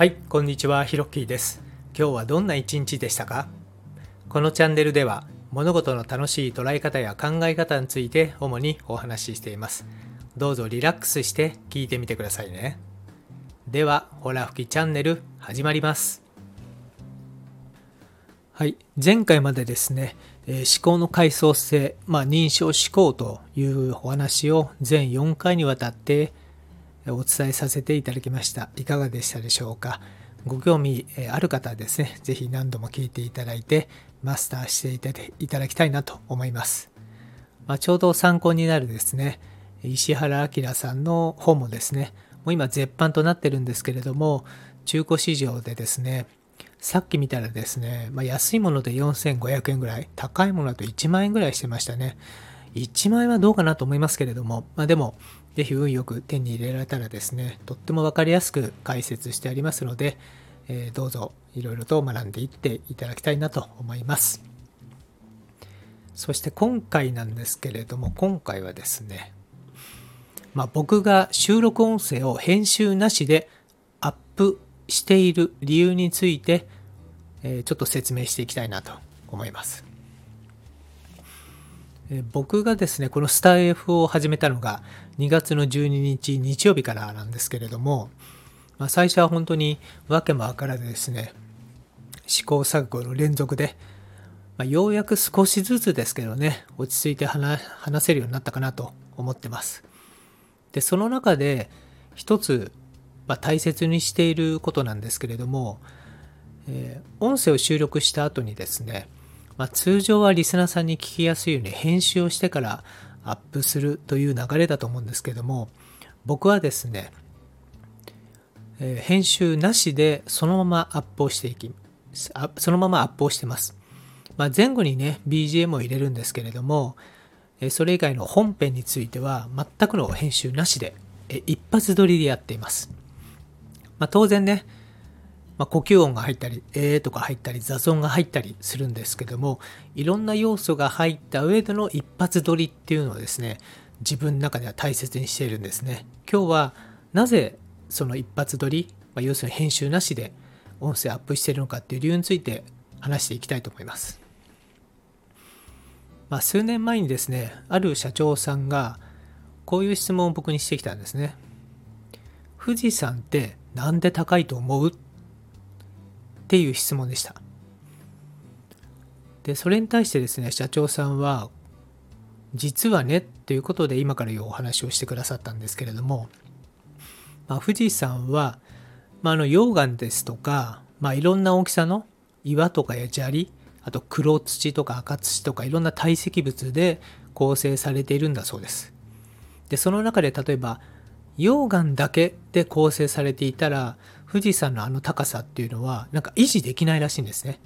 はい、こんにちは、ひろっきーです。今日はどんな一日でしたか？このチャンネルでは物事の楽しい捉え方や考え方について主にお話ししています。どうぞリラックスして聞いてみてくださいね。では、ほら吹きチャンネル始まります。はい、前回までですね、えー思考の階層性、まあ、認証思考というお話を全4回にわたってお伝えさせていただきました。いかがでしたでしょうか？ご興味ある方はですね、ぜひ何度も聞いていただいて、マスターしていただいただきたいなと思います。まあ、ちょうど参考になるですね、石原明さんの本もですね、もう今絶版となってるんですけれども、中古市場でですね、さっき見たらですね、まあ、安いもので4500円ぐらい、高いものだと1万円ぐらいしてましたね。1万円はどうかなと思いますけれども、まあ、でも、ぜひ運よく手に入れられたらですね、とっても分かりやすく解説してありますので、えーどうぞいろいろと学んでいっていただきたいなと思います。そして今回なんですけれども、今回はですね、まあ、僕が収録音声を編集なしでアップしている理由について、えーちょっと説明していきたいなと思います。僕がですね、このスター F を始めたのが2月の12日日曜日からなんですけれども、まあ、最初は本当に訳もわからずですね、試行錯誤の連続で、まあ、ようやく少しずつですけどね、落ち着いて話話せるようになったかなと思ってます。で、その中で一つ、まあ、大切にしていることなんですけれども、えー音声を収録した後にですね、まあ、通常はリスナーさんに聞きやすいように編集をしてからアップするという流れだと思うんですけども、僕はですね、えー編集なしでそのままアップをしていき、そのままアップをしてます。まあ、前後にね、BGM を入れるんですけれども、それ以外の本編については全くの編集なしで、一発撮りでやっています。まあ、当然ね、まあ、呼吸音が入ったり、えーとか入ったり、雑音が入ったりするんですけども、いろんな要素が入った上での一発撮りっていうのをですね、自分の中では大切にしているんですね。今日はなぜその一発撮り、まあ、要するに編集なしで音声アップしているのかっていう理由について話していきたいと思います。まあ、数年前にですね、ある社長さんがこういう質問を僕にしてきたんですね。富士山ってなんで高いと思う？っていう質問でした。で、それに対してですね、社長さんは、実はねっていうことで今から言うお話をしてくださったんですけれども、まあ、富士山は、まあ、あの溶岩ですとか、まあ、いろんな大きさの岩とかや砂利、あと黒土とか赤土とかいろんな堆積物で構成されているんだそうです。で、その中で例えば溶岩だけで構成されていたら富士山のあの高さっていうのはなんか維持できないらしいんですね。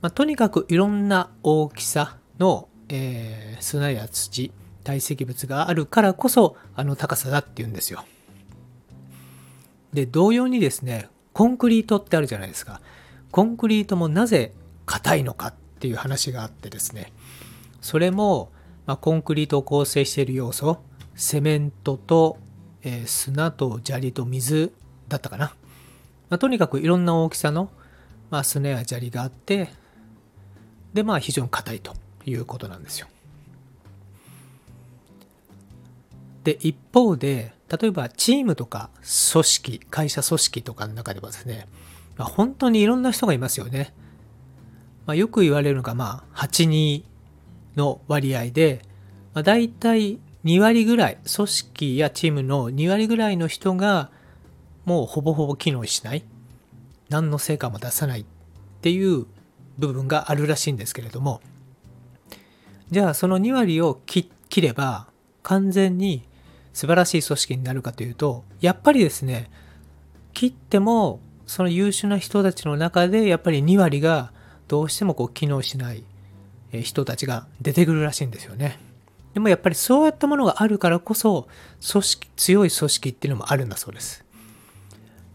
まあ、とにかくいろんな大きさの、えー砂や土堆積物があるからこそあの高さだっていうんですよ。で同様にですねコンクリートってあるじゃないですか。コンクリートもなぜ硬いのかっていう話があってですねそれも、まあ、コンクリートを構成している要素セメントと、えー砂と砂利と水だったかな、まあ、とにかくいろんな大きさの、まあ、砂や砂利があってでまあ非常に硬いということなんですよ。で一方で例えばチームとか組織会社組織とかの中ではですね、まあ、本当にいろんな人がいますよね、まあ、よく言われるのがまあ82の割合で、まあ、大体2割ぐらい組織やチームの2割ぐらいの人がもうほぼほぼ機能しない何の成果も出さないっていう部分があるらしいんですけれどもじゃあその2割を切れば完全に素晴らしい組織になるかというとやっぱりですね切ってもその優秀な人たちの中でやっぱり2割がどうしてもこう機能しない人たちが出てくるらしいんですよね。でもやっぱりそういったものがあるからこそ組織強い組織っていうのもあるんだそうです。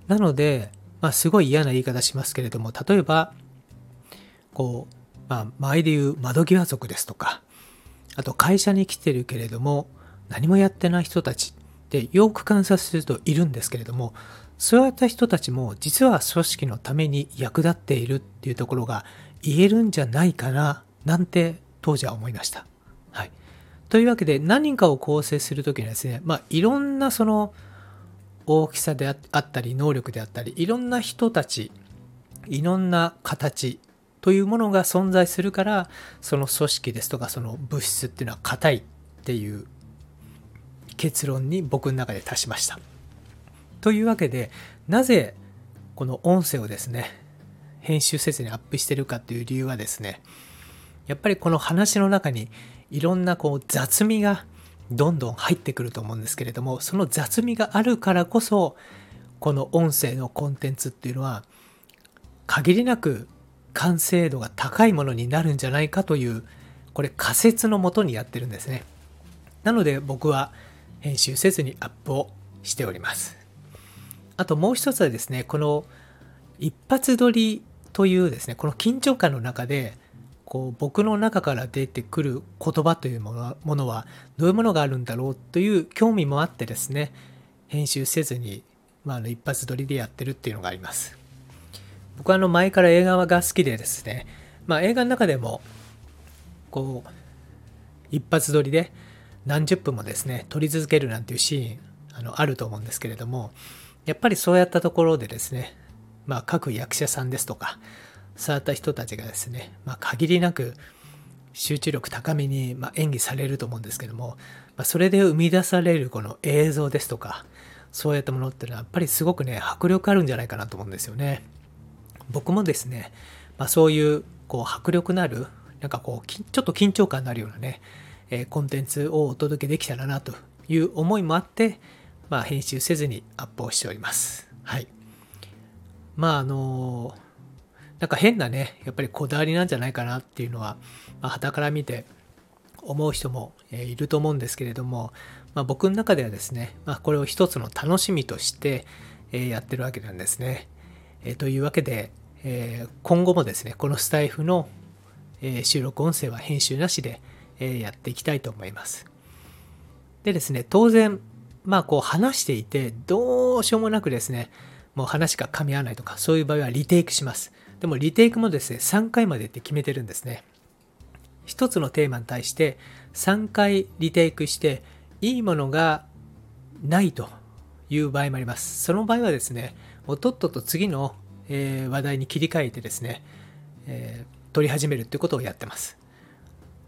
なので、まあ、すごい嫌な言い方しますけれども例えばこう、まあ、前で言う窓際族ですとかあと会社に来てるけれども何もやってない人たちってよく観察するといるんですけれどもそういった人たちも実は組織のために役立っているっていうところが言えるんじゃないかななんて当時は思いました。はい。というわけで何かを構成するときにはですね、まあいろんなその大きさであったり能力であったりいろんな人たちいろんな形というものが存在するからその組織ですとかその物質っていうのは硬いっていう結論に僕の中で達しました。というわけでなぜこの音声をですね編集せずにアップしてるかっていう理由はですねやっぱりこの話の中にいろんなこう雑味がどんどん入ってくると思うんですけれどもその雑味があるからこそこの音声のコンテンツっていうのは限りなく完成度が高いものになるんじゃないかというこれ仮説のもとにやってるんですね。なので僕は編集せずにアップをしております。あともう一つはですね、この一発撮りというですね、この緊張感の中で、こう僕の中から出てくる言葉というものものはどういうものがあるんだろうという興味もあってですね、編集せずに、まあ、の一発撮りでやってるっていうのがあります。僕はあの前から映画が好きでですね、まあ、映画の中でもこう一発撮りで何十分もですね撮り続けるなんていうシーンあのあると思うんですけれどもやっぱりそうやったところでですね、まあ、各役者さんですとか、そういった人たちがですね、まあ、限りなく集中力高めに、ま演技されると思うんですけども、ま、それで生み出されるこの映像ですとか、そういったものっていうのはやっぱりすごくね、迫力あるんじゃないかなと思うんですよね。僕もですね、まあ、そういうこう迫力のある、なんかこう、ちょっと緊張感のあるようなね、え、コンテンツをお届けできたらなという思いもあって、まあ、編集せずにアップをしております。はい。まあ、あの、なんか変なね、やっぱりこだわりなんじゃないかなっていうのは、まあ、旗から見て思う人もいると思うんですけれども、まあ、僕の中ではですね、まあ、これを一つの楽しみとしてやってるわけなんですね。えというわけで、え今後もですね、このスタイフの収録音声は編集なしでやっていきたいと思います。でですね、当然、まあこう話していて、どうしようもなくですね、もう話が噛み合わないとか、そういう場合はリテイクします。でもリテイクもですね、3回までって決めてるんですね。一つのテーマに対して3回リテイクして、いいものがないという場合もあります。その場合はですね、もうとっとと次の、え話題に切り替えてですね、えー、取り始めるっていうことをやってます。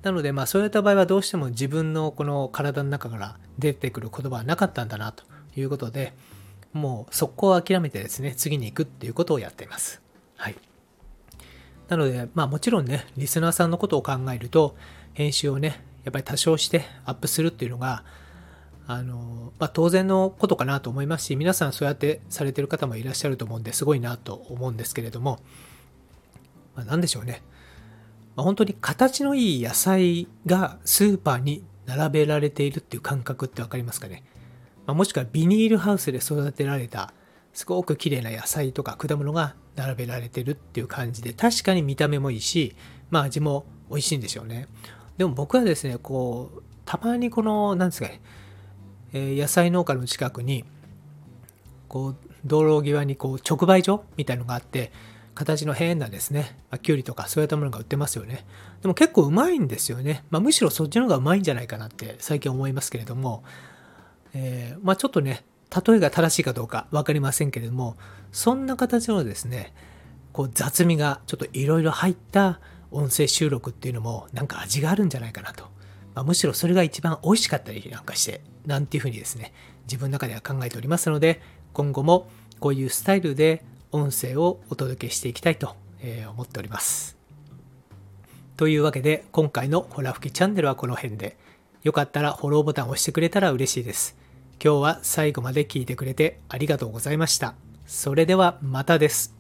なので、まあ、そういった場合はどうしても自分のこの体の中から出てくる言葉はなかったんだなということで、もう速攻諦めてですね、次に行くっていうことをやっています。はい。なので、まあもちろんね、リスナーさんのことを考えると、編集をね、やっぱり多少してアップするっていうのが、あの、まあ当然のことかなと思いますし、皆さんそうやってされてる方もいらっしゃると思うんで、すごいなと思うんですけれども、まあ、何でしょうね。まあ、本当に形のいい野菜がスーパーに並べられているっていう感覚って分かりますかね、ま、もしくはビニールハウスで育てられたすごく綺麗な野菜とか果物が並べられてるっていう感じで確かに見た目もいいし、まあ、味も美味しいんでしょうねでも僕はですねこうたまにこの何ですかね、えー、野菜農家の近くにこう道路際にこう直売所みたいのがあって形の変なですね、まあ、きゅうりとかそういったものが売ってますよね。でも結構うまいんですよね。まあ、むしろそっちの方がうまいんじゃないかなって最近思いますけれども、えー、まあ、ちょっとね、例えが正しいかどうか分かりませんけれども、そんな形のですね、こう雑味がちょっといろいろ入った音声収録っていうのもなんか味があるんじゃないかなと。まあ、むしろそれが一番美味しかったりなんかして、なんていうふうにですね、自分の中では考えておりますので、今後もこういうスタイルで音声をお届けしていきたいと思っております。というわけで今回のホラ吹きチャンネルはこの辺でよかったらフォローボタンを押してくれたら嬉しいです。今日は最後まで聞いてくれてありがとうございました。それではまたです。